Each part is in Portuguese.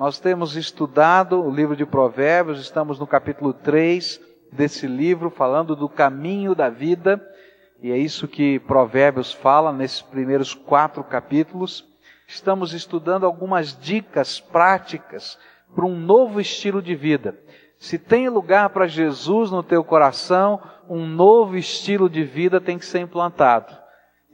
Nós temos estudado o livro de Provérbios, estamos no capítulo 3 desse livro, falando do caminho da vida, e é isso que Provérbios fala nesses primeiros quatro capítulos. Estamos estudando algumas dicas práticas para um novo estilo de vida. Se tem lugar para Jesus no teu coração, um novo estilo de vida tem que ser implantado.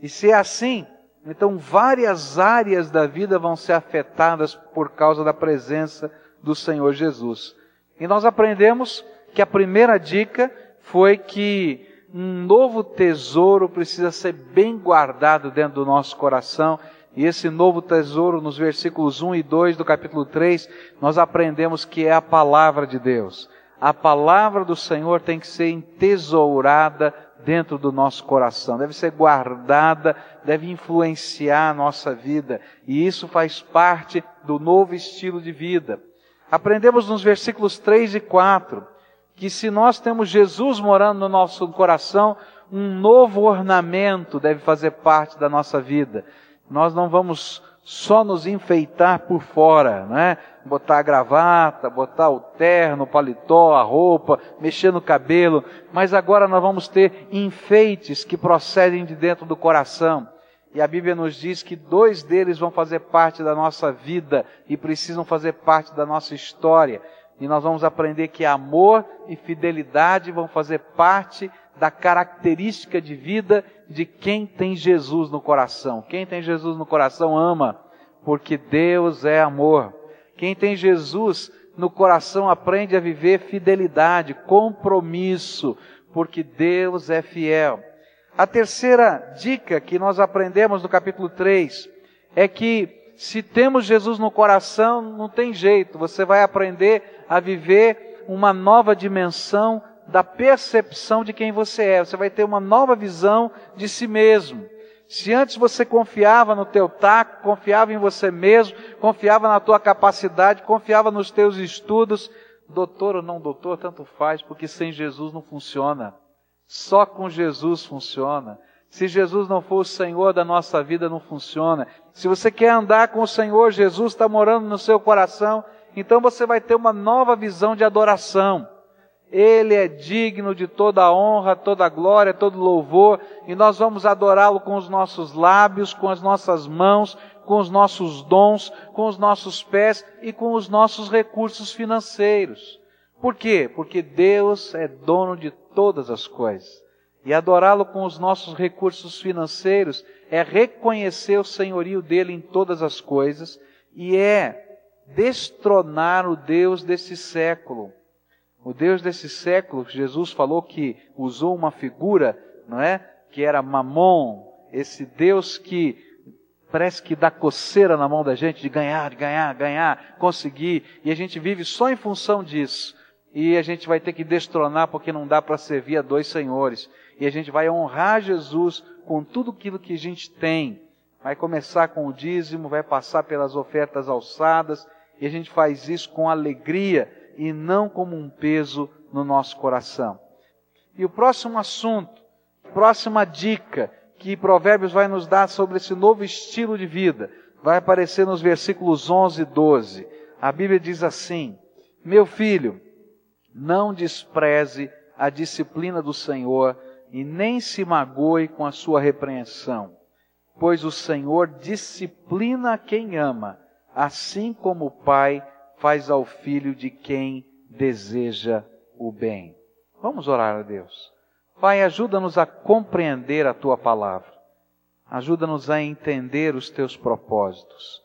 E se é assim, então várias áreas da vida vão ser afetadas por causa da presença do Senhor Jesus. E nós aprendemos que a primeira dica foi que um novo tesouro precisa ser bem guardado dentro do nosso coração. E esse novo tesouro, nos versículos 1 e 2 do capítulo 3, nós aprendemos que é a palavra de Deus. A palavra do Senhor tem que ser entesourada dentro do nosso coração, deve ser guardada, deve influenciar a nossa vida, e isso faz parte do novo estilo de vida. Aprendemos nos versículos 3 e 4 que se nós temos Jesus morando no nosso coração, um novo ornamento deve fazer parte da nossa vida. Nós não vamos só nos enfeitar por fora, né? Botar a gravata, botar o terno, o paletó, a roupa, mexer no cabelo, mas agora nós vamos ter enfeites que procedem de dentro do coração. E a Bíblia nos diz que dois deles vão fazer parte da nossa vida e precisam fazer parte da nossa história. E nós vamos aprender que amor e fidelidade vão fazer parte da característica de vida de quem tem Jesus no coração. Quem tem Jesus no coração ama, porque Deus é amor. Quem tem Jesus no coração aprende a viver fidelidade, compromisso, porque Deus é fiel. A terceira dica que nós aprendemos no capítulo 3 é que se temos Jesus no coração, não tem jeito, você vai aprender a viver uma nova dimensão da percepção de quem você é. Você vai ter uma nova visão de si mesmo. Se antes você confiava no teu taco, confiava em você mesmo, confiava na tua capacidade, confiava nos teus estudos, doutor ou não doutor, tanto faz, porque sem Jesus não funciona. Só com Jesus funciona. Se Jesus não for o Senhor da nossa vida, não funciona. Se você quer andar com o Senhor, Jesus está morando no seu coração, então você vai ter uma nova visão de adoração. Ele é digno de toda a honra, toda a glória, todo louvor, e nós vamos adorá-lo com os nossos lábios, com as nossas mãos, com os nossos dons, com os nossos pés e com os nossos recursos financeiros. Por quê? Porque Deus é dono de todas as coisas. E adorá-lo com os nossos recursos financeiros é reconhecer o senhorio dele em todas as coisas e é destronar o Deus desse século. O Deus desse século, Jesus falou que usou uma figura, não é? Que era Mamon, esse Deus que parece que dá coceira na mão da gente de ganhar, ganhar, ganhar, conseguir, e a gente vive só em função disso. E a gente vai ter que destronar porque não dá para servir a dois senhores e a gente vai honrar Jesus com tudo aquilo que a gente tem. Vai começar com o dízimo, vai passar pelas ofertas alçadas, e a gente faz isso com alegria e não como um peso no nosso coração. E o próximo assunto, próxima dica que Provérbios vai nos dar sobre esse novo estilo de vida, vai aparecer nos versículos 11 e 12. A Bíblia diz assim: Meu filho, não despreze a disciplina do Senhor, e nem se magoe com a sua repreensão, pois o Senhor disciplina quem ama, assim como o Pai faz ao filho de quem deseja o bem. Vamos orar a Deus. Pai, ajuda-nos a compreender a tua palavra. Ajuda-nos a entender os teus propósitos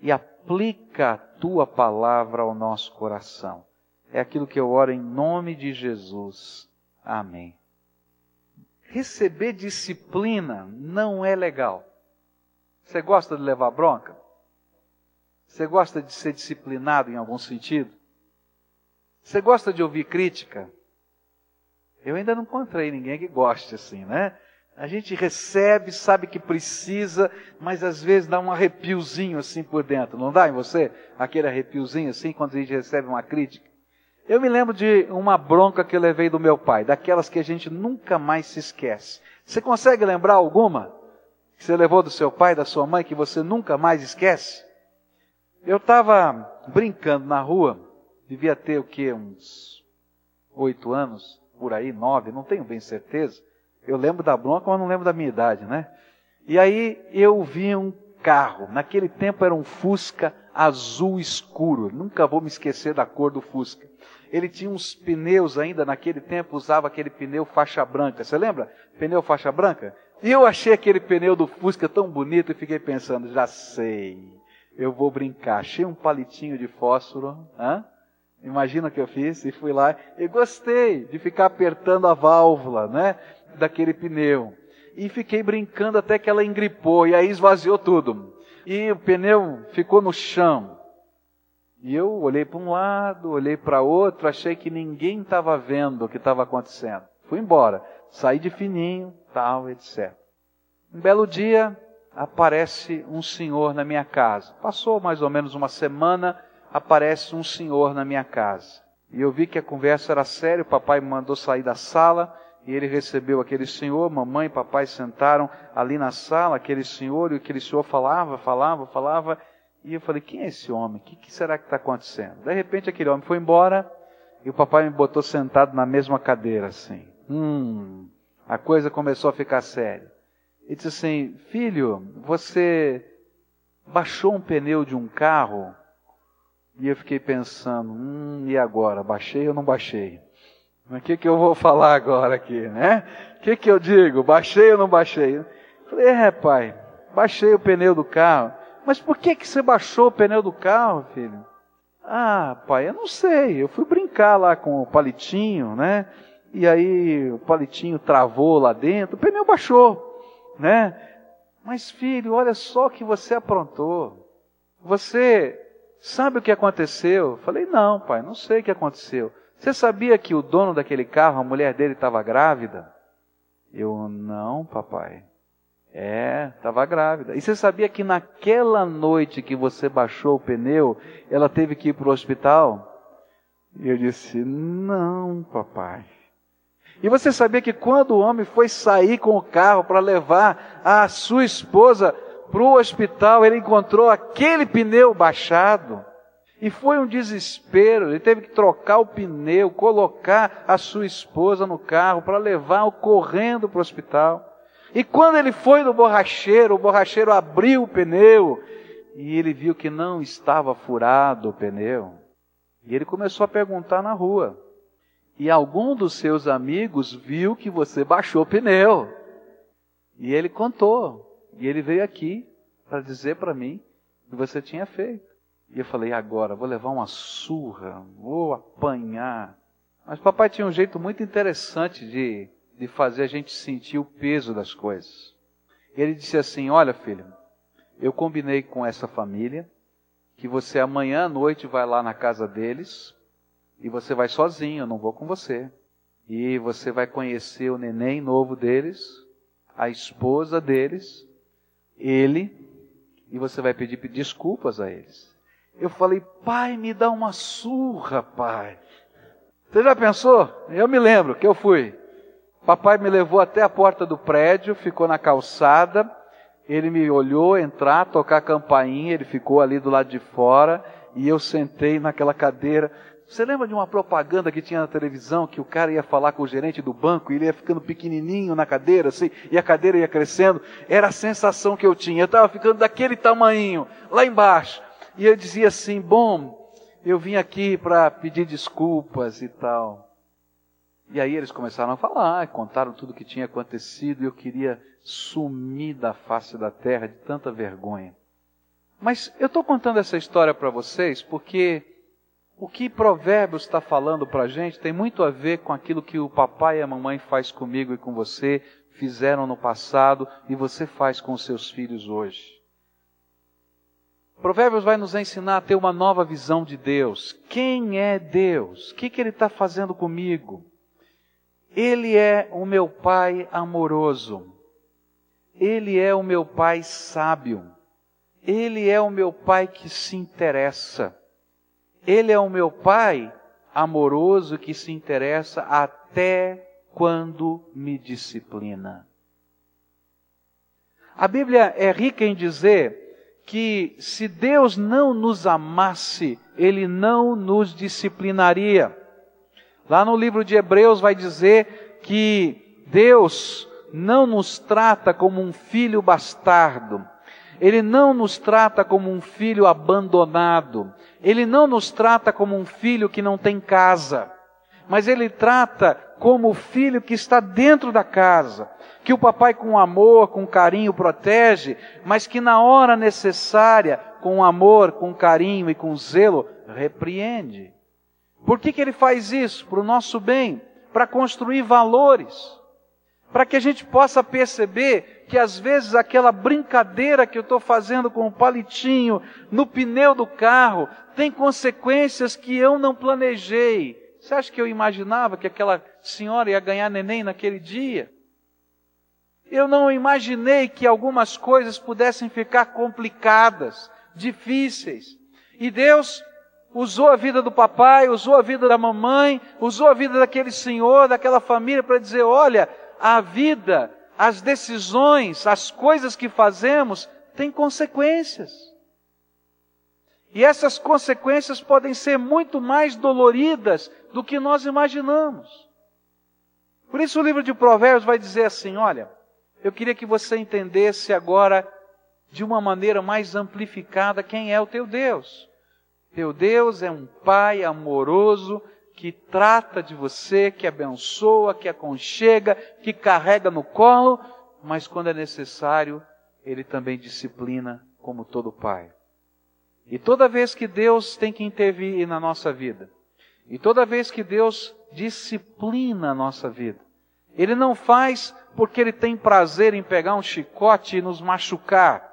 e aplica a tua palavra ao nosso coração. É aquilo que eu oro em nome de Jesus. Amém receber disciplina não é legal. Você gosta de levar bronca? Você gosta de ser disciplinado em algum sentido? Você gosta de ouvir crítica? Eu ainda não encontrei ninguém que goste assim, né? A gente recebe, sabe que precisa, mas às vezes dá um arrepiozinho assim por dentro. Não dá em você? Aquele arrepiozinho assim quando a gente recebe uma crítica? Eu me lembro de uma bronca que eu levei do meu pai, daquelas que a gente nunca mais se esquece. Você consegue lembrar alguma que você levou do seu pai, da sua mãe, que você nunca mais esquece? Eu estava brincando na rua, devia ter o que, uns oito anos, por aí, nove, não tenho bem certeza. Eu lembro da bronca, mas não lembro da minha idade, né? E aí eu vi um carro, naquele tempo era um Fusca azul escuro, nunca vou me esquecer da cor do Fusca. Ele tinha uns pneus ainda, naquele tempo usava aquele pneu faixa branca, você lembra? Pneu faixa branca? E eu achei aquele pneu do Fusca tão bonito e fiquei pensando, já sei, eu vou brincar. Achei um palitinho de fósforo, hã? Imagina o que eu fiz e fui lá e gostei de ficar apertando a válvula, né, daquele pneu. E fiquei brincando até que ela engripou e aí esvaziou tudo. E o pneu ficou no chão. E eu olhei para um lado, olhei para outro, achei que ninguém estava vendo o que estava acontecendo. Fui embora, saí de fininho, tal, etc. Um belo dia, aparece um senhor na minha casa. Passou mais ou menos uma semana, aparece um senhor na minha casa. E eu vi que a conversa era séria, o papai me mandou sair da sala, e ele recebeu aquele senhor, mamãe e papai sentaram ali na sala, aquele senhor, e aquele senhor falava, falava, falava, e eu falei, quem é esse homem? O que, que será que está acontecendo? De repente aquele homem foi embora, e o papai me botou sentado na mesma cadeira, assim. Hum, a coisa começou a ficar séria. Ele disse assim: Filho, você baixou um pneu de um carro? E eu fiquei pensando: Hum, e agora? Baixei ou não baixei? O que, que eu vou falar agora aqui, né? O que, que eu digo? Baixei ou não baixei? Falei: É, pai, baixei o pneu do carro. Mas por que, que você baixou o pneu do carro, filho? Ah, pai, eu não sei. Eu fui brincar lá com o palitinho, né? E aí o palitinho travou lá dentro, o pneu baixou né? Mas filho, olha só o que você aprontou. Você sabe o que aconteceu? Eu falei, não, pai, não sei o que aconteceu. Você sabia que o dono daquele carro, a mulher dele estava grávida? Eu, não, papai. É, estava grávida. E você sabia que naquela noite que você baixou o pneu, ela teve que ir para o hospital? E eu disse, não, papai. E você sabia que quando o homem foi sair com o carro para levar a sua esposa para o hospital, ele encontrou aquele pneu baixado? E foi um desespero, ele teve que trocar o pneu, colocar a sua esposa no carro para levar-o correndo para o hospital. E quando ele foi no borracheiro, o borracheiro abriu o pneu e ele viu que não estava furado o pneu. E ele começou a perguntar na rua: e algum dos seus amigos viu que você baixou o pneu. E ele contou. E ele veio aqui para dizer para mim que você tinha feito. E eu falei: agora, vou levar uma surra, vou apanhar. Mas papai tinha um jeito muito interessante de, de fazer a gente sentir o peso das coisas. Ele disse assim: Olha, filho, eu combinei com essa família que você amanhã à noite vai lá na casa deles e você vai sozinho, eu não vou com você. E você vai conhecer o neném novo deles, a esposa deles, ele, e você vai pedir desculpas a eles. Eu falei, pai, me dá uma surra, pai. Você já pensou? Eu me lembro que eu fui. Papai me levou até a porta do prédio, ficou na calçada, ele me olhou entrar, tocar a campainha, ele ficou ali do lado de fora, e eu sentei naquela cadeira. Você lembra de uma propaganda que tinha na televisão que o cara ia falar com o gerente do banco e ele ia ficando pequenininho na cadeira, assim, e a cadeira ia crescendo? Era a sensação que eu tinha. Eu estava ficando daquele tamanho, lá embaixo. E eu dizia assim: Bom, eu vim aqui para pedir desculpas e tal. E aí eles começaram a falar, contaram tudo o que tinha acontecido e eu queria sumir da face da terra de tanta vergonha. Mas eu estou contando essa história para vocês porque o que Provérbios está falando para a gente tem muito a ver com aquilo que o papai e a mamãe faz comigo e com você, fizeram no passado e você faz com seus filhos hoje. Provérbios vai nos ensinar a ter uma nova visão de Deus. Quem é Deus? O que, que Ele está fazendo comigo? Ele é o meu Pai amoroso. Ele é o meu Pai sábio. Ele é o meu Pai que se interessa. Ele é o meu Pai amoroso que se interessa até quando me disciplina. A Bíblia é rica em dizer que se Deus não nos amasse, Ele não nos disciplinaria. Lá no livro de Hebreus vai dizer que Deus não nos trata como um filho bastardo, Ele não nos trata como um filho abandonado, Ele não nos trata como um filho que não tem casa, mas Ele trata como o filho que está dentro da casa, que o papai com amor, com carinho protege, mas que na hora necessária, com amor, com carinho e com zelo, repreende. Por que, que ele faz isso? Para o nosso bem, para construir valores, para que a gente possa perceber que às vezes aquela brincadeira que eu estou fazendo com o palitinho no pneu do carro tem consequências que eu não planejei. Você acha que eu imaginava que aquela senhora ia ganhar neném naquele dia? Eu não imaginei que algumas coisas pudessem ficar complicadas, difíceis. E Deus usou a vida do papai, usou a vida da mamãe, usou a vida daquele senhor, daquela família para dizer: olha, a vida, as decisões, as coisas que fazemos têm consequências. E essas consequências podem ser muito mais doloridas do que nós imaginamos. Por isso o livro de Provérbios vai dizer assim: olha, eu queria que você entendesse agora de uma maneira mais amplificada quem é o teu Deus. Teu Deus é um Pai amoroso que trata de você, que abençoa, que aconchega, que carrega no colo, mas quando é necessário, Ele também disciplina como todo Pai. E toda vez que Deus tem que intervir na nossa vida, e toda vez que Deus disciplina a nossa vida, Ele não faz porque ele tem prazer em pegar um chicote e nos machucar.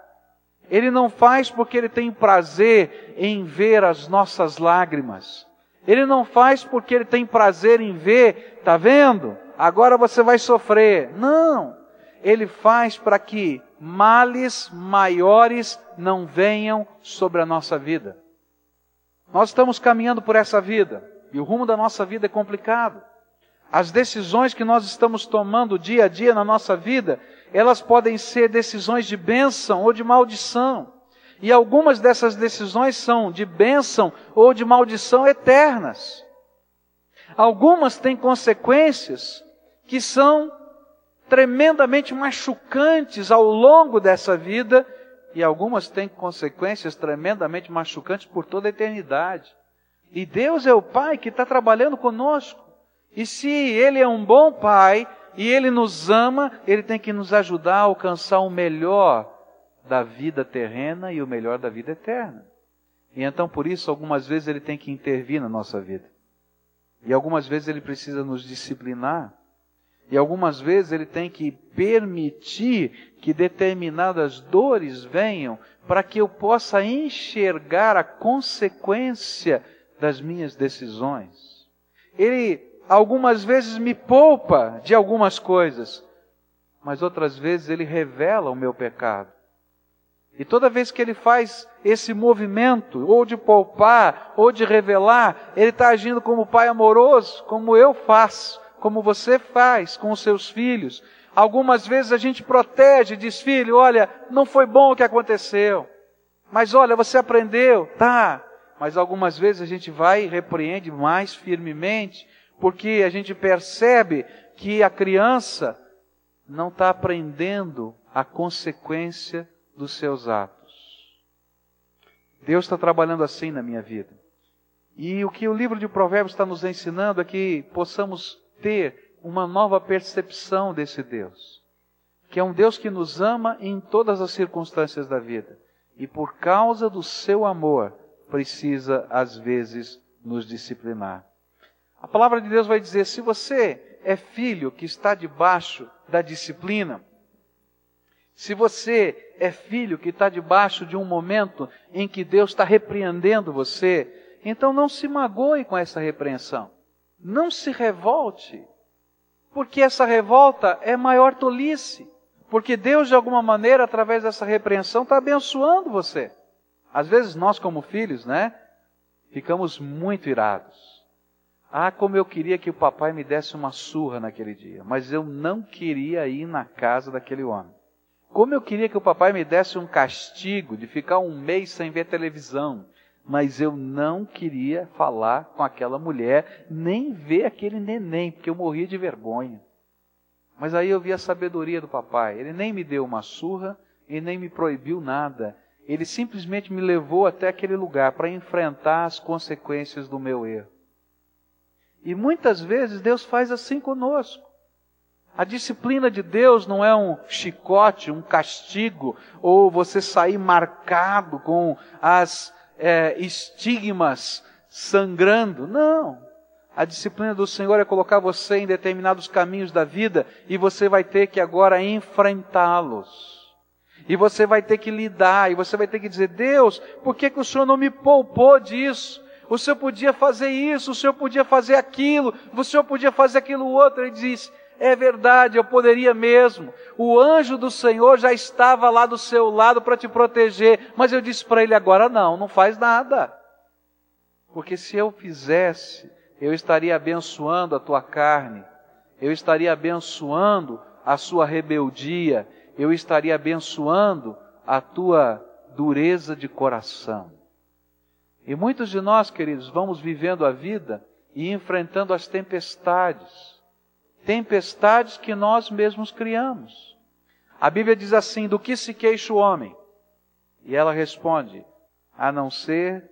Ele não faz porque ele tem prazer em ver as nossas lágrimas. Ele não faz porque ele tem prazer em ver, tá vendo? Agora você vai sofrer. Não. Ele faz para que males maiores não venham sobre a nossa vida. Nós estamos caminhando por essa vida e o rumo da nossa vida é complicado. As decisões que nós estamos tomando dia a dia na nossa vida, elas podem ser decisões de bênção ou de maldição. E algumas dessas decisões são de bênção ou de maldição eternas. Algumas têm consequências que são tremendamente machucantes ao longo dessa vida, e algumas têm consequências tremendamente machucantes por toda a eternidade. E Deus é o Pai que está trabalhando conosco. E se Ele é um bom Pai e Ele nos ama, Ele tem que nos ajudar a alcançar o melhor da vida terrena e o melhor da vida eterna. E então, por isso, algumas vezes Ele tem que intervir na nossa vida. E algumas vezes Ele precisa nos disciplinar. E algumas vezes Ele tem que permitir que determinadas dores venham para que eu possa enxergar a consequência das minhas decisões. Ele algumas vezes me poupa de algumas coisas, mas outras vezes ele revela o meu pecado. E toda vez que ele faz esse movimento, ou de poupar, ou de revelar, ele está agindo como pai amoroso, como eu faço, como você faz com os seus filhos. Algumas vezes a gente protege, diz, filho, olha, não foi bom o que aconteceu. Mas olha, você aprendeu, tá. Mas algumas vezes a gente vai e repreende mais firmemente, porque a gente percebe que a criança não está aprendendo a consequência dos seus atos. Deus está trabalhando assim na minha vida. E o que o livro de Provérbios está nos ensinando é que possamos ter uma nova percepção desse Deus, que é um Deus que nos ama em todas as circunstâncias da vida e por causa do seu amor precisa às vezes nos disciplinar. A palavra de Deus vai dizer: se você é filho que está debaixo da disciplina, se você é filho que está debaixo de um momento em que Deus está repreendendo você, então não se magoe com essa repreensão. Não se revolte, porque essa revolta é maior tolice. Porque Deus, de alguma maneira, através dessa repreensão, está abençoando você. Às vezes nós, como filhos, né, ficamos muito irados. Ah, como eu queria que o papai me desse uma surra naquele dia, mas eu não queria ir na casa daquele homem. Como eu queria que o papai me desse um castigo de ficar um mês sem ver televisão. Mas eu não queria falar com aquela mulher, nem ver aquele neném, porque eu morria de vergonha. Mas aí eu vi a sabedoria do papai. Ele nem me deu uma surra e nem me proibiu nada. Ele simplesmente me levou até aquele lugar para enfrentar as consequências do meu erro. E muitas vezes Deus faz assim conosco. A disciplina de Deus não é um chicote, um castigo, ou você sair marcado com as é, estigmas sangrando. Não. A disciplina do Senhor é colocar você em determinados caminhos da vida e você vai ter que agora enfrentá-los. E você vai ter que lidar, e você vai ter que dizer: Deus, por que, que o Senhor não me poupou disso? O Senhor podia fazer isso, o Senhor podia fazer aquilo, o Senhor podia fazer aquilo outro. Ele diz: É verdade, eu poderia mesmo. O anjo do Senhor já estava lá do seu lado para te proteger, mas eu disse para ele agora: Não, não faz nada. Porque se eu fizesse, eu estaria abençoando a tua carne, eu estaria abençoando a sua rebeldia, eu estaria abençoando a tua dureza de coração. E muitos de nós, queridos, vamos vivendo a vida e enfrentando as tempestades. Tempestades que nós mesmos criamos. A Bíblia diz assim: do que se queixa o homem? E ela responde: a não ser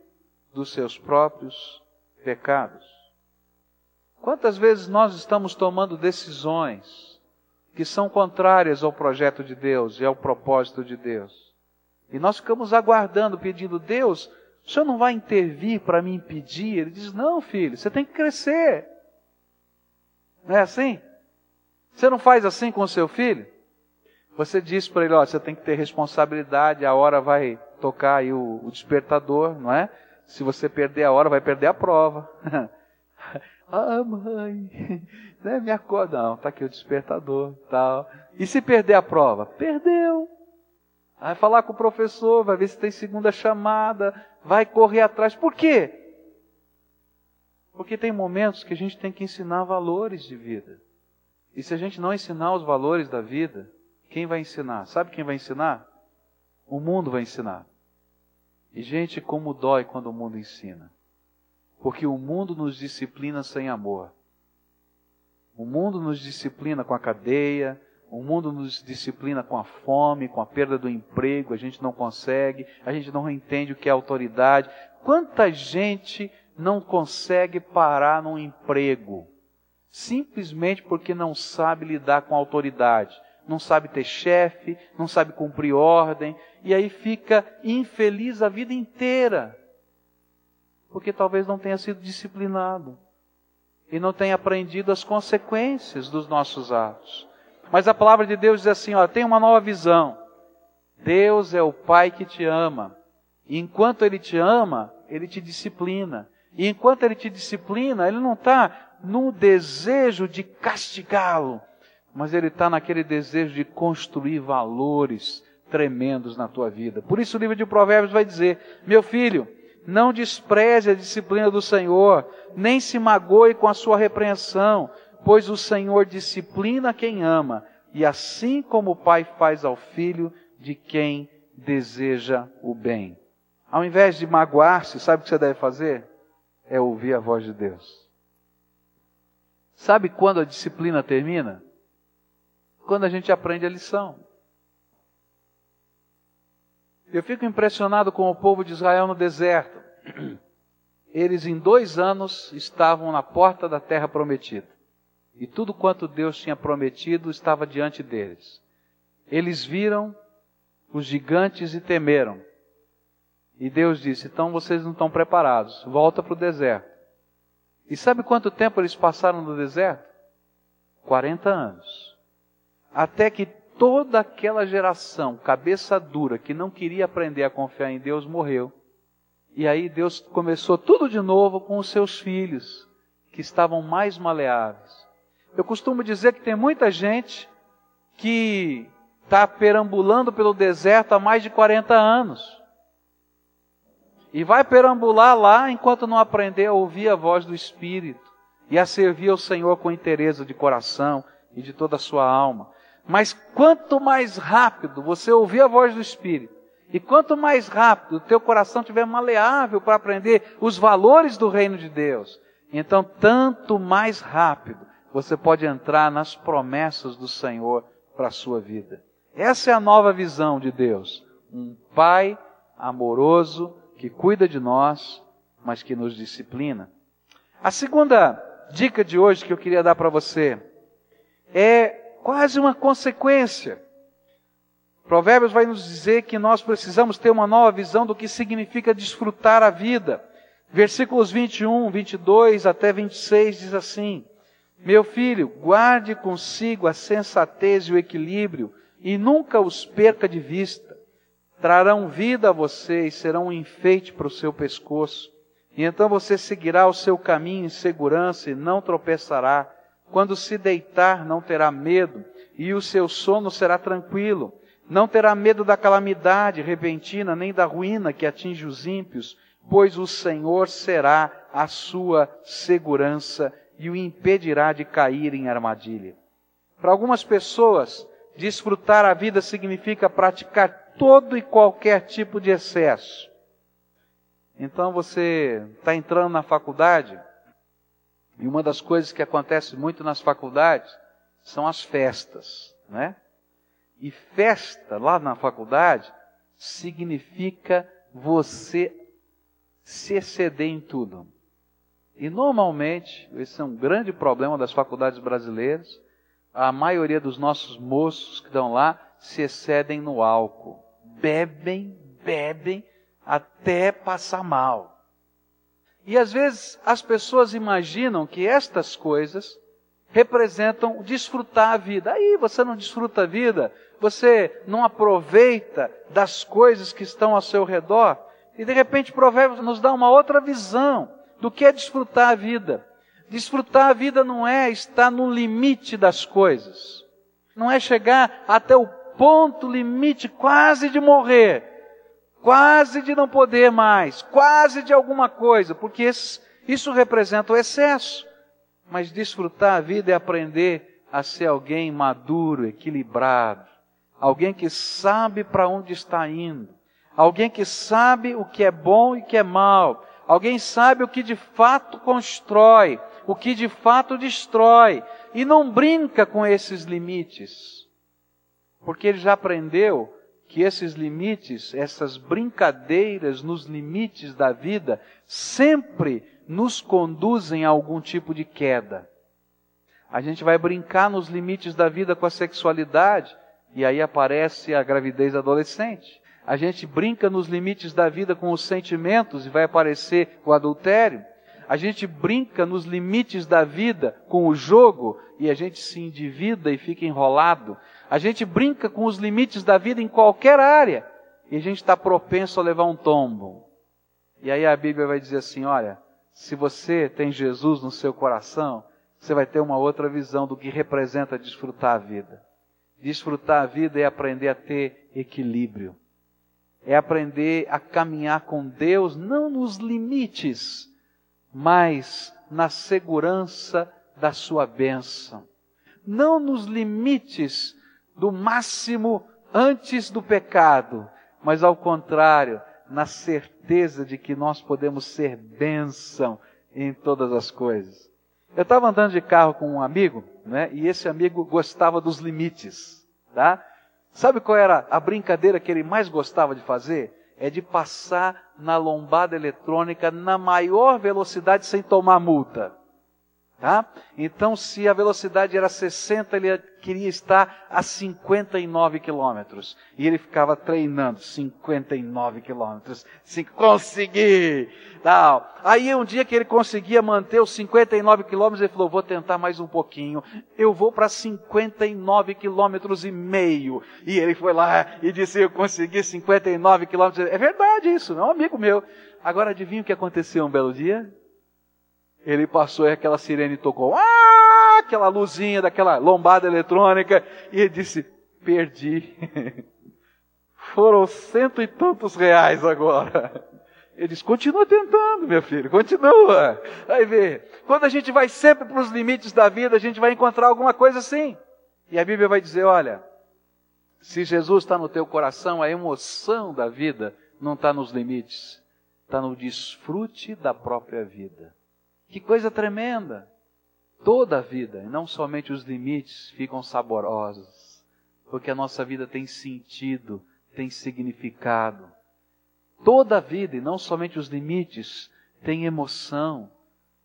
dos seus próprios pecados. Quantas vezes nós estamos tomando decisões que são contrárias ao projeto de Deus e ao propósito de Deus. E nós ficamos aguardando, pedindo, Deus, o Senhor não vai intervir para me impedir? Ele diz, não, filho, você tem que crescer. Não é assim? Você não faz assim com o seu filho? Você diz para ele, ó, você tem que ter responsabilidade, a hora vai tocar aí o, o despertador, não é? Se você perder a hora, vai perder a prova. Ah, mãe, né, me acorda. Não, tá aqui o despertador, tal. E se perder a prova? Perdeu. Vai falar com o professor, vai ver se tem segunda chamada, vai correr atrás. Por quê? Porque tem momentos que a gente tem que ensinar valores de vida. E se a gente não ensinar os valores da vida, quem vai ensinar? Sabe quem vai ensinar? O mundo vai ensinar. E gente, como dói quando o mundo ensina. Porque o mundo nos disciplina sem amor. O mundo nos disciplina com a cadeia, o mundo nos disciplina com a fome, com a perda do emprego, a gente não consegue, a gente não entende o que é autoridade. Quanta gente não consegue parar num emprego simplesmente porque não sabe lidar com autoridade, não sabe ter chefe, não sabe cumprir ordem, e aí fica infeliz a vida inteira porque talvez não tenha sido disciplinado e não tenha aprendido as consequências dos nossos atos. Mas a palavra de Deus diz assim: ó, tem uma nova visão. Deus é o Pai que te ama. E enquanto Ele te ama, Ele te disciplina. E enquanto Ele te disciplina, Ele não está no desejo de castigá-lo, mas Ele está naquele desejo de construir valores tremendos na tua vida. Por isso o livro de Provérbios vai dizer: Meu filho, não despreze a disciplina do Senhor, nem se magoe com a sua repreensão, pois o Senhor disciplina quem ama, e assim como o pai faz ao filho de quem deseja o bem. Ao invés de magoar-se, sabe o que você deve fazer? É ouvir a voz de Deus. Sabe quando a disciplina termina? Quando a gente aprende a lição. Eu fico impressionado com o povo de Israel no deserto. Eles em dois anos estavam na porta da terra prometida. E tudo quanto Deus tinha prometido estava diante deles. Eles viram os gigantes e temeram. E Deus disse: então vocês não estão preparados, volta para o deserto. E sabe quanto tempo eles passaram no deserto? 40 anos. Até que toda aquela geração, cabeça dura, que não queria aprender a confiar em Deus, morreu. E aí Deus começou tudo de novo com os seus filhos, que estavam mais maleáveis. Eu costumo dizer que tem muita gente que está perambulando pelo deserto há mais de 40 anos. E vai perambular lá enquanto não aprender a ouvir a voz do Espírito e a servir ao Senhor com interesse de coração e de toda a sua alma. Mas quanto mais rápido você ouvir a voz do Espírito, e quanto mais rápido o teu coração estiver maleável para aprender os valores do reino de Deus, então tanto mais rápido você pode entrar nas promessas do Senhor para a sua vida. Essa é a nova visão de Deus. Um Pai amoroso que cuida de nós, mas que nos disciplina. A segunda dica de hoje que eu queria dar para você é quase uma consequência. Provérbios vai nos dizer que nós precisamos ter uma nova visão do que significa desfrutar a vida. Versículos 21, 22 até 26 diz assim: Meu filho, guarde consigo a sensatez e o equilíbrio, e nunca os perca de vista. Trarão vida a você e serão um enfeite para o seu pescoço. E então você seguirá o seu caminho em segurança e não tropeçará. Quando se deitar, não terá medo, e o seu sono será tranquilo. Não terá medo da calamidade repentina, nem da ruína que atinge os ímpios, pois o Senhor será a sua segurança e o impedirá de cair em armadilha. Para algumas pessoas, desfrutar a vida significa praticar todo e qualquer tipo de excesso. Então você está entrando na faculdade, e uma das coisas que acontece muito nas faculdades são as festas, né? E festa lá na faculdade significa você se exceder em tudo. E normalmente, esse é um grande problema das faculdades brasileiras, a maioria dos nossos moços que estão lá se excedem no álcool. Bebem, bebem até passar mal. E às vezes as pessoas imaginam que estas coisas representam desfrutar a vida. Aí você não desfruta a vida, você não aproveita das coisas que estão ao seu redor. E de repente Provérbios nos dá uma outra visão do que é desfrutar a vida. Desfrutar a vida não é estar no limite das coisas. Não é chegar até o ponto limite quase de morrer quase de não poder mais, quase de alguma coisa, porque isso representa o excesso. Mas desfrutar a vida é aprender a ser alguém maduro, equilibrado, alguém que sabe para onde está indo, alguém que sabe o que é bom e o que é mal, alguém sabe o que de fato constrói, o que de fato destrói, e não brinca com esses limites, porque ele já aprendeu que esses limites, essas brincadeiras nos limites da vida, sempre nos conduzem a algum tipo de queda. A gente vai brincar nos limites da vida com a sexualidade, e aí aparece a gravidez adolescente. A gente brinca nos limites da vida com os sentimentos e vai aparecer o adultério. A gente brinca nos limites da vida com o jogo e a gente se endivida e fica enrolado. A gente brinca com os limites da vida em qualquer área e a gente está propenso a levar um tombo. E aí a Bíblia vai dizer assim: olha, se você tem Jesus no seu coração, você vai ter uma outra visão do que representa desfrutar a vida. Desfrutar a vida é aprender a ter equilíbrio. É aprender a caminhar com Deus, não nos limites, mas na segurança da sua bênção. Não nos limites do máximo antes do pecado, mas ao contrário, na certeza de que nós podemos ser bênção em todas as coisas. Eu estava andando de carro com um amigo, né? E esse amigo gostava dos limites, tá? Sabe qual era a brincadeira que ele mais gostava de fazer? É de passar na lombada eletrônica na maior velocidade sem tomar multa. Tá? Então, se a velocidade era 60, ele queria estar a 59 quilômetros. E ele ficava treinando 59 quilômetros. Se conseguir! Tal. Aí um dia que ele conseguia manter os 59 quilômetros, ele falou: vou tentar mais um pouquinho. Eu vou para 59 quilômetros e meio. E ele foi lá e disse: eu consegui 59 quilômetros. É verdade isso, é um amigo meu. Agora adivinha o que aconteceu um belo dia? Ele passou e aquela sirene tocou, ah, aquela luzinha daquela lombada eletrônica, e ele disse: Perdi. Foram cento e tantos reais agora. Ele disse: Continua tentando, meu filho, continua. Aí vê, quando a gente vai sempre para os limites da vida, a gente vai encontrar alguma coisa assim. E a Bíblia vai dizer: olha, se Jesus está no teu coração, a emoção da vida não está nos limites, está no desfrute da própria vida. Que coisa tremenda! Toda a vida, e não somente os limites, ficam saborosos, porque a nossa vida tem sentido, tem significado. Toda a vida, e não somente os limites, tem emoção,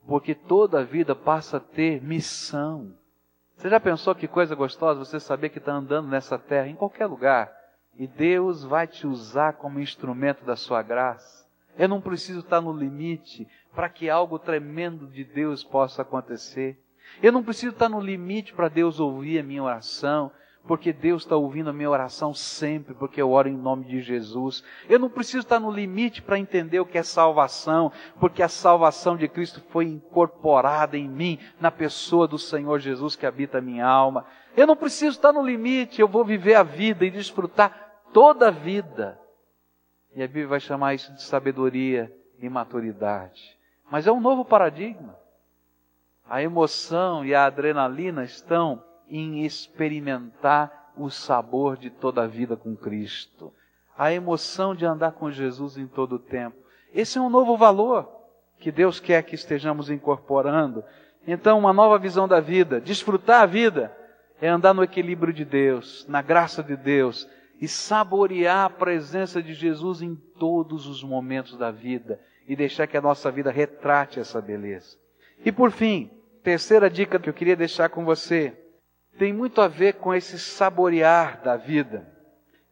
porque toda a vida passa a ter missão. Você já pensou que coisa gostosa você saber que está andando nessa terra, em qualquer lugar, e Deus vai te usar como instrumento da sua graça? Eu não preciso estar no limite para que algo tremendo de Deus possa acontecer. Eu não preciso estar no limite para Deus ouvir a minha oração, porque Deus está ouvindo a minha oração sempre, porque eu oro em nome de Jesus. Eu não preciso estar no limite para entender o que é salvação, porque a salvação de Cristo foi incorporada em mim, na pessoa do Senhor Jesus que habita a minha alma. Eu não preciso estar no limite, eu vou viver a vida e desfrutar toda a vida. E a Bíblia vai chamar isso de sabedoria e maturidade. Mas é um novo paradigma. A emoção e a adrenalina estão em experimentar o sabor de toda a vida com Cristo. A emoção de andar com Jesus em todo o tempo. Esse é um novo valor que Deus quer que estejamos incorporando. Então, uma nova visão da vida, desfrutar a vida, é andar no equilíbrio de Deus, na graça de Deus e saborear a presença de Jesus em todos os momentos da vida e deixar que a nossa vida retrate essa beleza. E por fim, terceira dica que eu queria deixar com você, tem muito a ver com esse saborear da vida.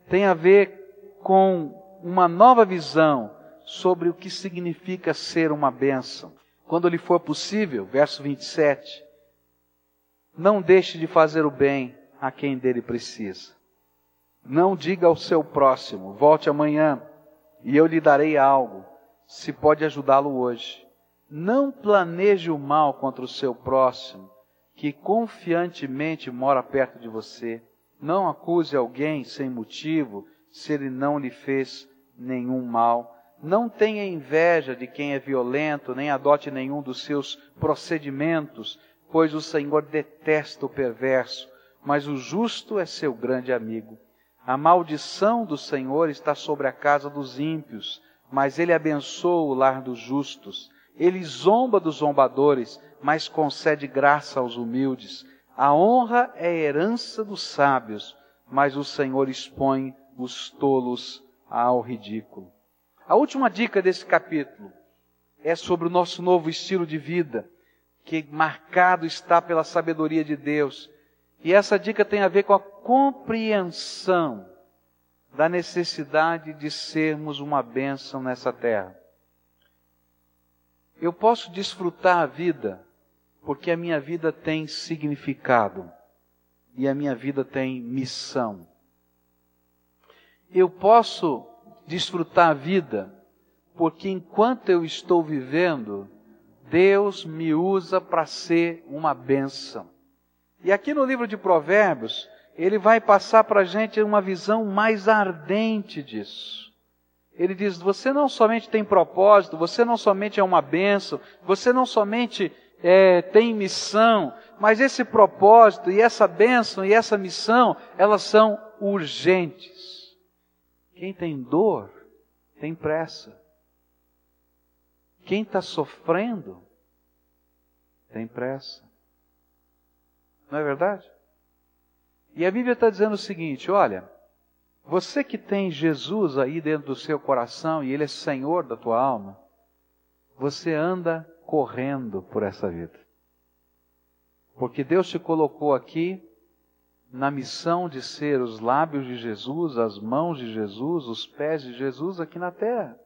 Tem a ver com uma nova visão sobre o que significa ser uma bênção. Quando lhe for possível, verso 27, não deixe de fazer o bem a quem dele precisa. Não diga ao seu próximo, volte amanhã e eu lhe darei algo, se pode ajudá-lo hoje. Não planeje o mal contra o seu próximo, que confiantemente mora perto de você. Não acuse alguém sem motivo, se ele não lhe fez nenhum mal. Não tenha inveja de quem é violento, nem adote nenhum dos seus procedimentos, pois o Senhor detesta o perverso, mas o justo é seu grande amigo. A maldição do Senhor está sobre a casa dos ímpios, mas ele abençoa o lar dos justos. Ele zomba dos zombadores, mas concede graça aos humildes. A honra é herança dos sábios, mas o Senhor expõe os tolos ao ridículo. A última dica desse capítulo é sobre o nosso novo estilo de vida, que marcado está pela sabedoria de Deus e essa dica tem a ver com a compreensão da necessidade de sermos uma bênção nessa terra. Eu posso desfrutar a vida porque a minha vida tem significado e a minha vida tem missão. Eu posso desfrutar a vida porque enquanto eu estou vivendo, Deus me usa para ser uma bênção. E aqui no livro de Provérbios, ele vai passar para a gente uma visão mais ardente disso. Ele diz: você não somente tem propósito, você não somente é uma bênção, você não somente é, tem missão, mas esse propósito e essa bênção e essa missão, elas são urgentes. Quem tem dor, tem pressa. Quem está sofrendo, tem pressa. Não é verdade? E a Bíblia está dizendo o seguinte: olha, você que tem Jesus aí dentro do seu coração e Ele é Senhor da tua alma, você anda correndo por essa vida. Porque Deus te colocou aqui na missão de ser os lábios de Jesus, as mãos de Jesus, os pés de Jesus aqui na terra.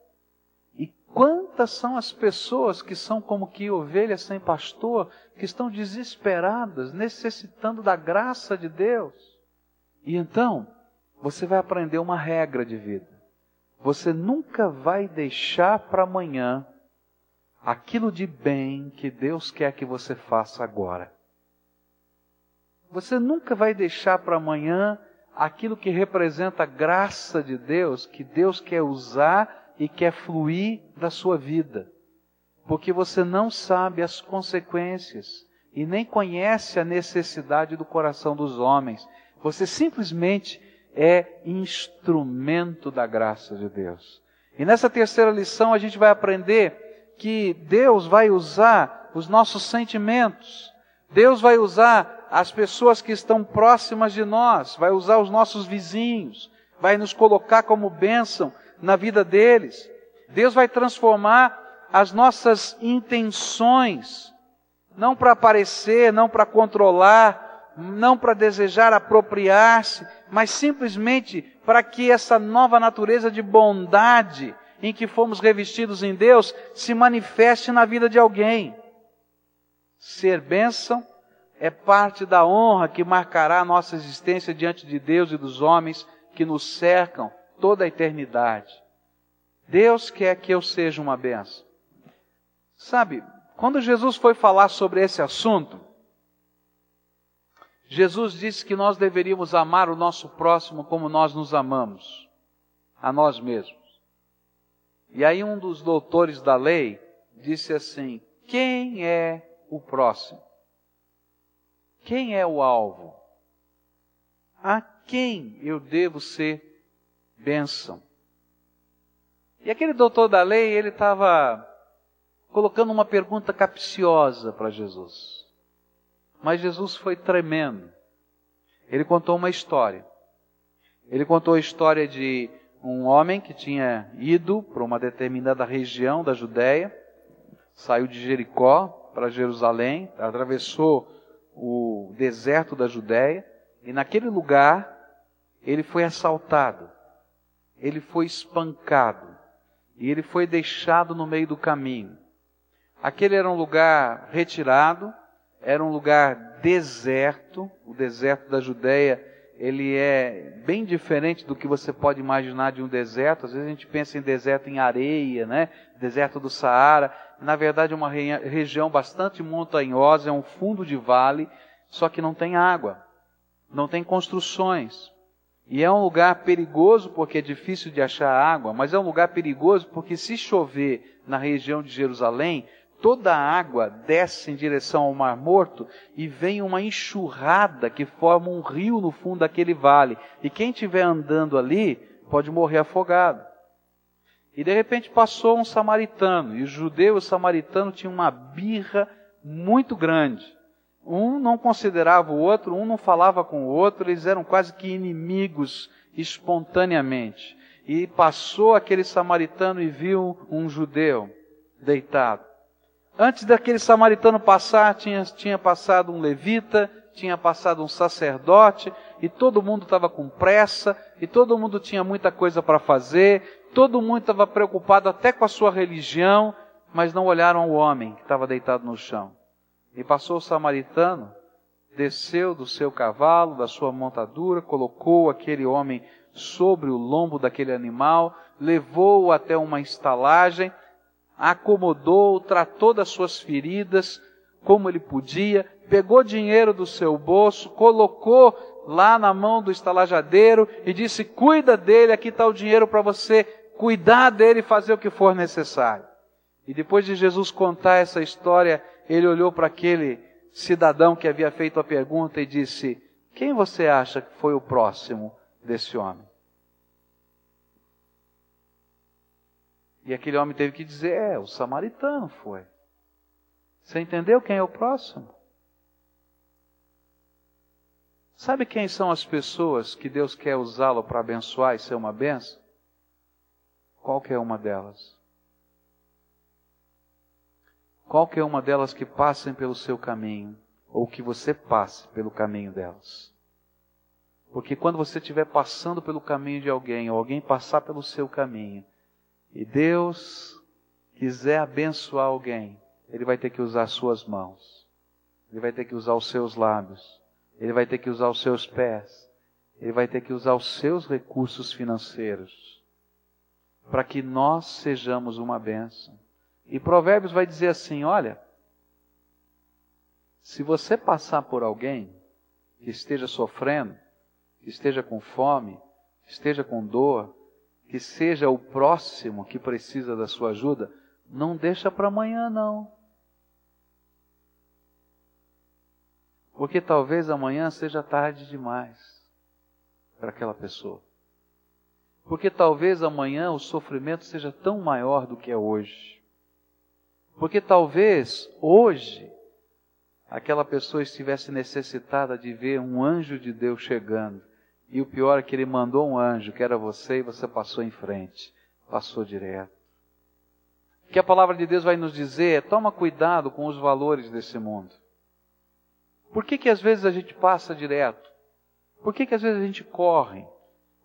Quantas são as pessoas que são como que ovelhas sem pastor, que estão desesperadas, necessitando da graça de Deus. E então, você vai aprender uma regra de vida. Você nunca vai deixar para amanhã aquilo de bem que Deus quer que você faça agora. Você nunca vai deixar para amanhã aquilo que representa a graça de Deus, que Deus quer usar e quer fluir da sua vida, porque você não sabe as consequências e nem conhece a necessidade do coração dos homens. Você simplesmente é instrumento da graça de Deus. E nessa terceira lição a gente vai aprender que Deus vai usar os nossos sentimentos, Deus vai usar as pessoas que estão próximas de nós, vai usar os nossos vizinhos, vai nos colocar como bênção na vida deles. Deus vai transformar as nossas intenções, não para aparecer, não para controlar, não para desejar apropriar-se, mas simplesmente para que essa nova natureza de bondade em que fomos revestidos em Deus se manifeste na vida de alguém. Ser bênção é parte da honra que marcará a nossa existência diante de Deus e dos homens que nos cercam toda a eternidade. Deus quer que eu seja uma benção. Sabe, quando Jesus foi falar sobre esse assunto, Jesus disse que nós deveríamos amar o nosso próximo como nós nos amamos, a nós mesmos. E aí um dos doutores da lei disse assim: quem é o próximo? Quem é o alvo? A quem eu devo ser bênção? E aquele doutor da lei, ele estava colocando uma pergunta capciosa para Jesus. Mas Jesus foi tremendo. Ele contou uma história. Ele contou a história de um homem que tinha ido para uma determinada região da Judéia, saiu de Jericó para Jerusalém, atravessou o deserto da Judéia, e naquele lugar ele foi assaltado, ele foi espancado, e ele foi deixado no meio do caminho. Aquele era um lugar retirado, era um lugar deserto, o deserto da Judéia, ele é bem diferente do que você pode imaginar de um deserto. Às vezes a gente pensa em deserto em areia, né? Deserto do Saara. Na verdade é uma re região bastante montanhosa, é um fundo de vale, só que não tem água, não tem construções. E é um lugar perigoso porque é difícil de achar água, mas é um lugar perigoso porque se chover na região de Jerusalém, toda a água desce em direção ao Mar Morto e vem uma enxurrada que forma um rio no fundo daquele vale. E quem estiver andando ali pode morrer afogado. E de repente passou um samaritano, e o judeu e o samaritano tinham uma birra muito grande. Um não considerava o outro, um não falava com o outro, eles eram quase que inimigos espontaneamente. E passou aquele samaritano e viu um judeu deitado. Antes daquele samaritano passar, tinha, tinha passado um levita, tinha passado um sacerdote, e todo mundo estava com pressa, e todo mundo tinha muita coisa para fazer, todo mundo estava preocupado até com a sua religião, mas não olharam o homem que estava deitado no chão. E passou o samaritano, desceu do seu cavalo, da sua montadura, colocou aquele homem sobre o lombo daquele animal, levou-o até uma estalagem, acomodou, tratou das suas feridas como ele podia, pegou dinheiro do seu bolso, colocou lá na mão do estalajadeiro e disse: Cuida dele, aqui está o dinheiro para você cuidar dele e fazer o que for necessário. E depois de Jesus contar essa história, ele olhou para aquele cidadão que havia feito a pergunta e disse: Quem você acha que foi o próximo desse homem? E aquele homem teve que dizer: É, o samaritano foi. Você entendeu quem é o próximo? Sabe quem são as pessoas que Deus quer usá-lo para abençoar e ser uma benção? Qualquer uma delas. Qualquer uma delas que passem pelo seu caminho, ou que você passe pelo caminho delas. Porque quando você estiver passando pelo caminho de alguém, ou alguém passar pelo seu caminho, e Deus quiser abençoar alguém, Ele vai ter que usar as suas mãos, Ele vai ter que usar os seus lábios, Ele vai ter que usar os seus pés, Ele vai ter que usar os seus recursos financeiros, para que nós sejamos uma bênção. E Provérbios vai dizer assim: olha, se você passar por alguém que esteja sofrendo, que esteja com fome, que esteja com dor, que seja o próximo que precisa da sua ajuda, não deixa para amanhã não. Porque talvez amanhã seja tarde demais para aquela pessoa. Porque talvez amanhã o sofrimento seja tão maior do que é hoje. Porque talvez hoje aquela pessoa estivesse necessitada de ver um anjo de Deus chegando. E o pior é que ele mandou um anjo, que era você, e você passou em frente, passou direto. O que a palavra de Deus vai nos dizer é: toma cuidado com os valores desse mundo. Por que, que às vezes a gente passa direto? Por que, que às vezes a gente corre?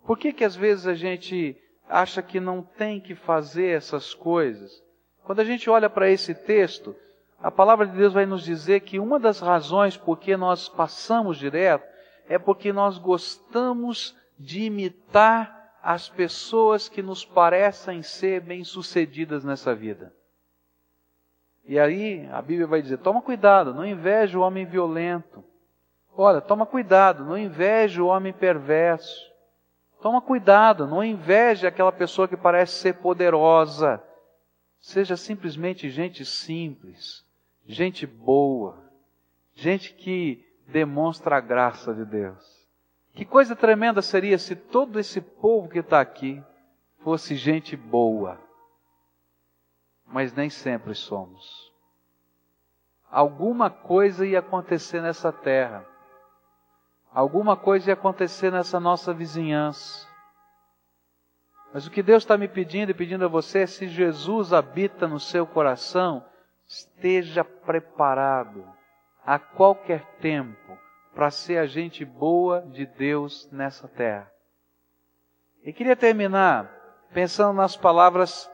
Por que, que às vezes a gente acha que não tem que fazer essas coisas? Quando a gente olha para esse texto, a palavra de Deus vai nos dizer que uma das razões por que nós passamos direto é porque nós gostamos de imitar as pessoas que nos parecem ser bem-sucedidas nessa vida. E aí a Bíblia vai dizer: toma cuidado, não inveja o homem violento. Olha, toma cuidado, não inveja o homem perverso. Toma cuidado, não inveje aquela pessoa que parece ser poderosa. Seja simplesmente gente simples, gente boa, gente que demonstra a graça de Deus. Que coisa tremenda seria se todo esse povo que está aqui fosse gente boa. Mas nem sempre somos. Alguma coisa ia acontecer nessa terra Alguma coisa ia acontecer nessa nossa vizinhança. Mas o que Deus está me pedindo e pedindo a você é: se Jesus habita no seu coração, esteja preparado a qualquer tempo para ser a gente boa de Deus nessa terra. E queria terminar pensando nas palavras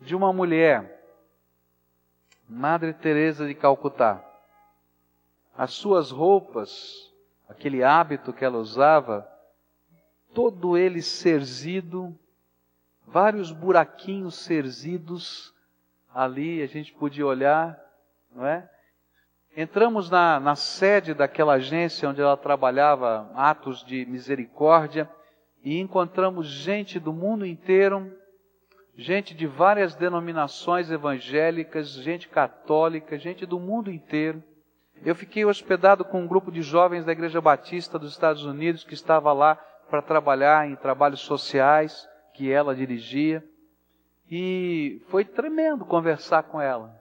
de uma mulher, Madre Teresa de Calcutá. As suas roupas aquele hábito que ela usava, todo ele serzido, vários buraquinhos serzidos ali, a gente podia olhar, não é? Entramos na, na sede daquela agência onde ela trabalhava, Atos de Misericórdia, e encontramos gente do mundo inteiro, gente de várias denominações evangélicas, gente católica, gente do mundo inteiro. Eu fiquei hospedado com um grupo de jovens da Igreja Batista dos Estados Unidos que estava lá para trabalhar em trabalhos sociais que ela dirigia. E foi tremendo conversar com ela.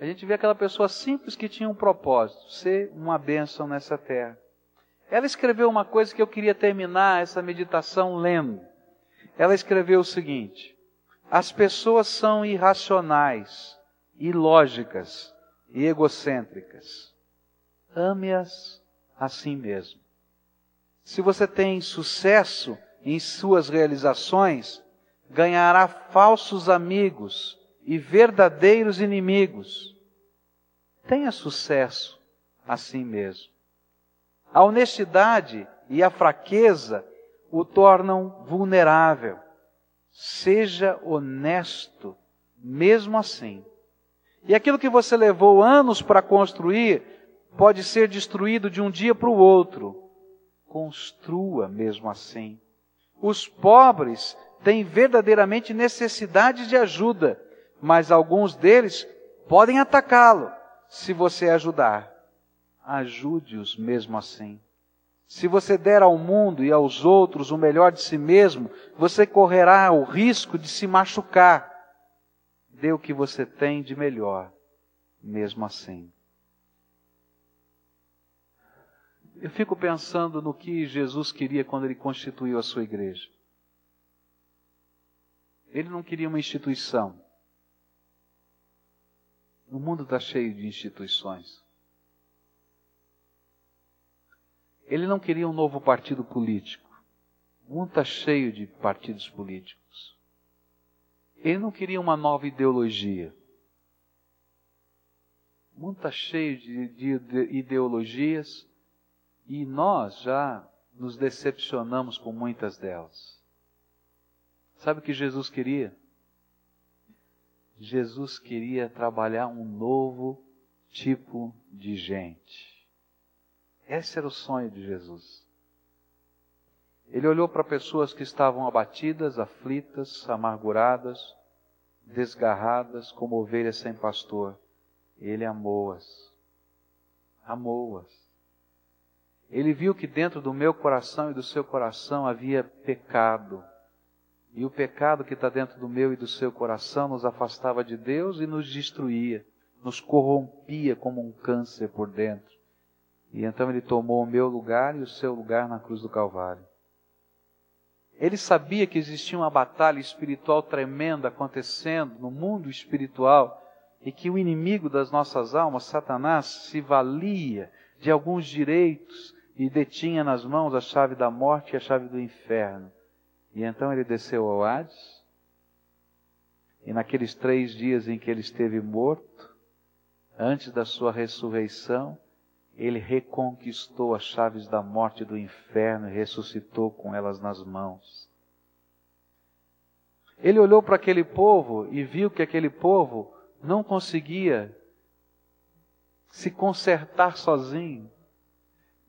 A gente vê aquela pessoa simples que tinha um propósito, ser uma bênção nessa terra. Ela escreveu uma coisa que eu queria terminar essa meditação lendo. Ela escreveu o seguinte: As pessoas são irracionais, ilógicas e egocêntricas ame-as assim mesmo. Se você tem sucesso em suas realizações, ganhará falsos amigos e verdadeiros inimigos. Tenha sucesso assim mesmo. A honestidade e a fraqueza o tornam vulnerável. Seja honesto, mesmo assim. E aquilo que você levou anos para construir, pode ser destruído de um dia para o outro. Construa mesmo assim. Os pobres têm verdadeiramente necessidade de ajuda, mas alguns deles podem atacá-lo se você ajudar. Ajude-os mesmo assim. Se você der ao mundo e aos outros o melhor de si mesmo, você correrá o risco de se machucar. Dê o que você tem de melhor, mesmo assim. Eu fico pensando no que Jesus queria quando ele constituiu a sua igreja. Ele não queria uma instituição. O mundo está cheio de instituições. Ele não queria um novo partido político. O mundo está cheio de partidos políticos. Ele não queria uma nova ideologia. O mundo está cheio de, de, de ideologias e nós já nos decepcionamos com muitas delas. Sabe o que Jesus queria? Jesus queria trabalhar um novo tipo de gente. Esse era o sonho de Jesus. Ele olhou para pessoas que estavam abatidas, aflitas, amarguradas, desgarradas, como ovelhas sem pastor. Ele amou-as. Amou-as ele viu que dentro do meu coração e do seu coração havia pecado. E o pecado que está dentro do meu e do seu coração nos afastava de Deus e nos destruía, nos corrompia como um câncer por dentro. E então ele tomou o meu lugar e o seu lugar na cruz do Calvário. Ele sabia que existia uma batalha espiritual tremenda acontecendo no mundo espiritual e que o inimigo das nossas almas, Satanás, se valia de alguns direitos e detinha nas mãos a chave da morte e a chave do inferno. E então ele desceu ao Hades, e naqueles três dias em que ele esteve morto, antes da sua ressurreição, ele reconquistou as chaves da morte e do inferno e ressuscitou com elas nas mãos. Ele olhou para aquele povo e viu que aquele povo não conseguia se consertar sozinho,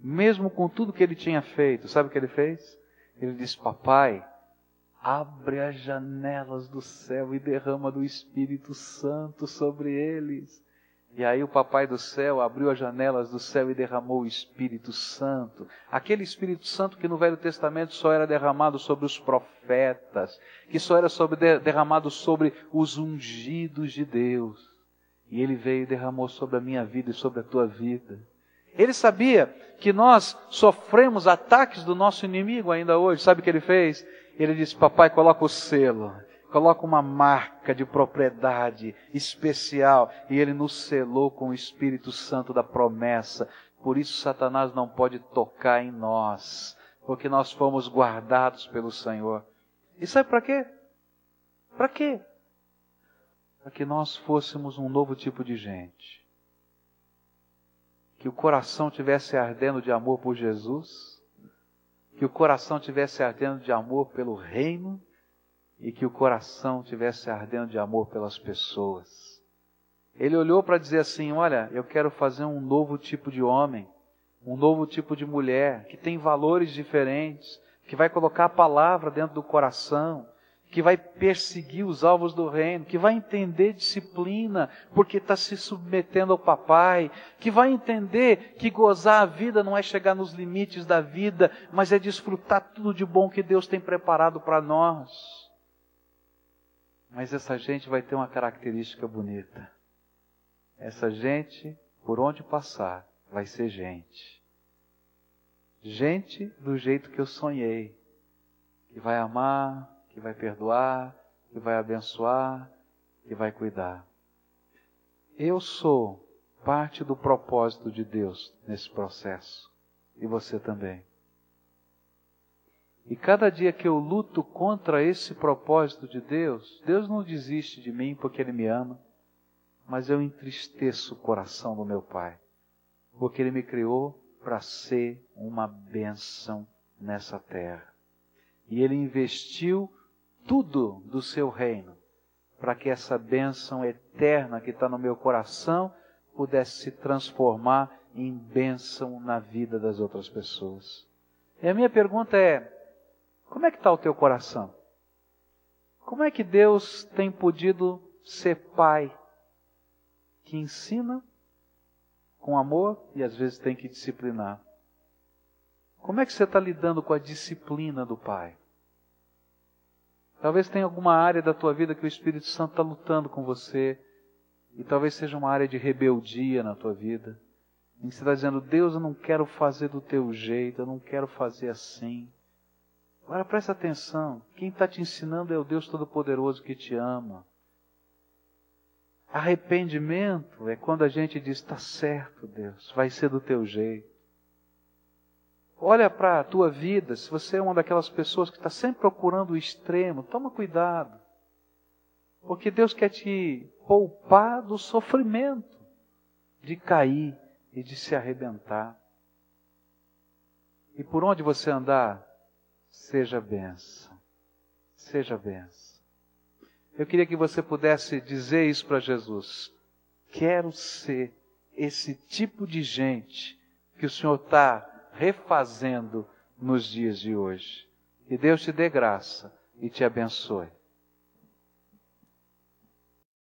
mesmo com tudo que ele tinha feito. Sabe o que ele fez? Ele disse: Papai, abre as janelas do céu e derrama do Espírito Santo sobre eles. E aí o Papai do céu abriu as janelas do céu e derramou o Espírito Santo. Aquele Espírito Santo que no Velho Testamento só era derramado sobre os profetas, que só era sobre, derramado sobre os ungidos de Deus. E ele veio e derramou sobre a minha vida e sobre a tua vida. Ele sabia que nós sofremos ataques do nosso inimigo ainda hoje. Sabe o que ele fez? Ele disse: Papai, coloca o selo, coloca uma marca de propriedade especial. E ele nos selou com o Espírito Santo da promessa. Por isso, Satanás não pode tocar em nós, porque nós fomos guardados pelo Senhor. E sabe para quê? Para quê? Para que nós fôssemos um novo tipo de gente. Que o coração tivesse ardendo de amor por Jesus que o coração tivesse ardendo de amor pelo reino e que o coração tivesse ardendo de amor pelas pessoas. Ele olhou para dizer assim: Olha, eu quero fazer um novo tipo de homem, um novo tipo de mulher, que tem valores diferentes, que vai colocar a palavra dentro do coração, que vai perseguir os alvos do reino, que vai entender disciplina, porque está se submetendo ao papai, que vai entender que gozar a vida não é chegar nos limites da vida, mas é desfrutar tudo de bom que Deus tem preparado para nós. Mas essa gente vai ter uma característica bonita. Essa gente, por onde passar, vai ser gente. Gente do jeito que eu sonhei, que vai amar, que vai perdoar, que vai abençoar, que vai cuidar. Eu sou parte do propósito de Deus nesse processo. E você também. E cada dia que eu luto contra esse propósito de Deus, Deus não desiste de mim porque Ele me ama, mas eu entristeço o coração do meu Pai, porque Ele me criou para ser uma bênção nessa terra. E Ele investiu tudo do seu reino, para que essa bênção eterna que está no meu coração pudesse se transformar em bênção na vida das outras pessoas. E a minha pergunta é: como é que está o teu coração? Como é que Deus tem podido ser pai que ensina com amor e às vezes tem que disciplinar? Como é que você está lidando com a disciplina do pai? Talvez tenha alguma área da tua vida que o Espírito Santo está lutando com você. E talvez seja uma área de rebeldia na tua vida. Em que você está dizendo, Deus, eu não quero fazer do teu jeito, eu não quero fazer assim. Agora presta atenção, quem está te ensinando é o Deus Todo-Poderoso que te ama. Arrependimento é quando a gente diz, está certo, Deus, vai ser do teu jeito. Olha para a tua vida, se você é uma daquelas pessoas que está sempre procurando o extremo, toma cuidado. Porque Deus quer te poupar do sofrimento de cair e de se arrebentar. E por onde você andar, seja benção. Seja benção. Eu queria que você pudesse dizer isso para Jesus. Quero ser esse tipo de gente que o Senhor está refazendo nos dias de hoje. Que Deus te dê graça e te abençoe.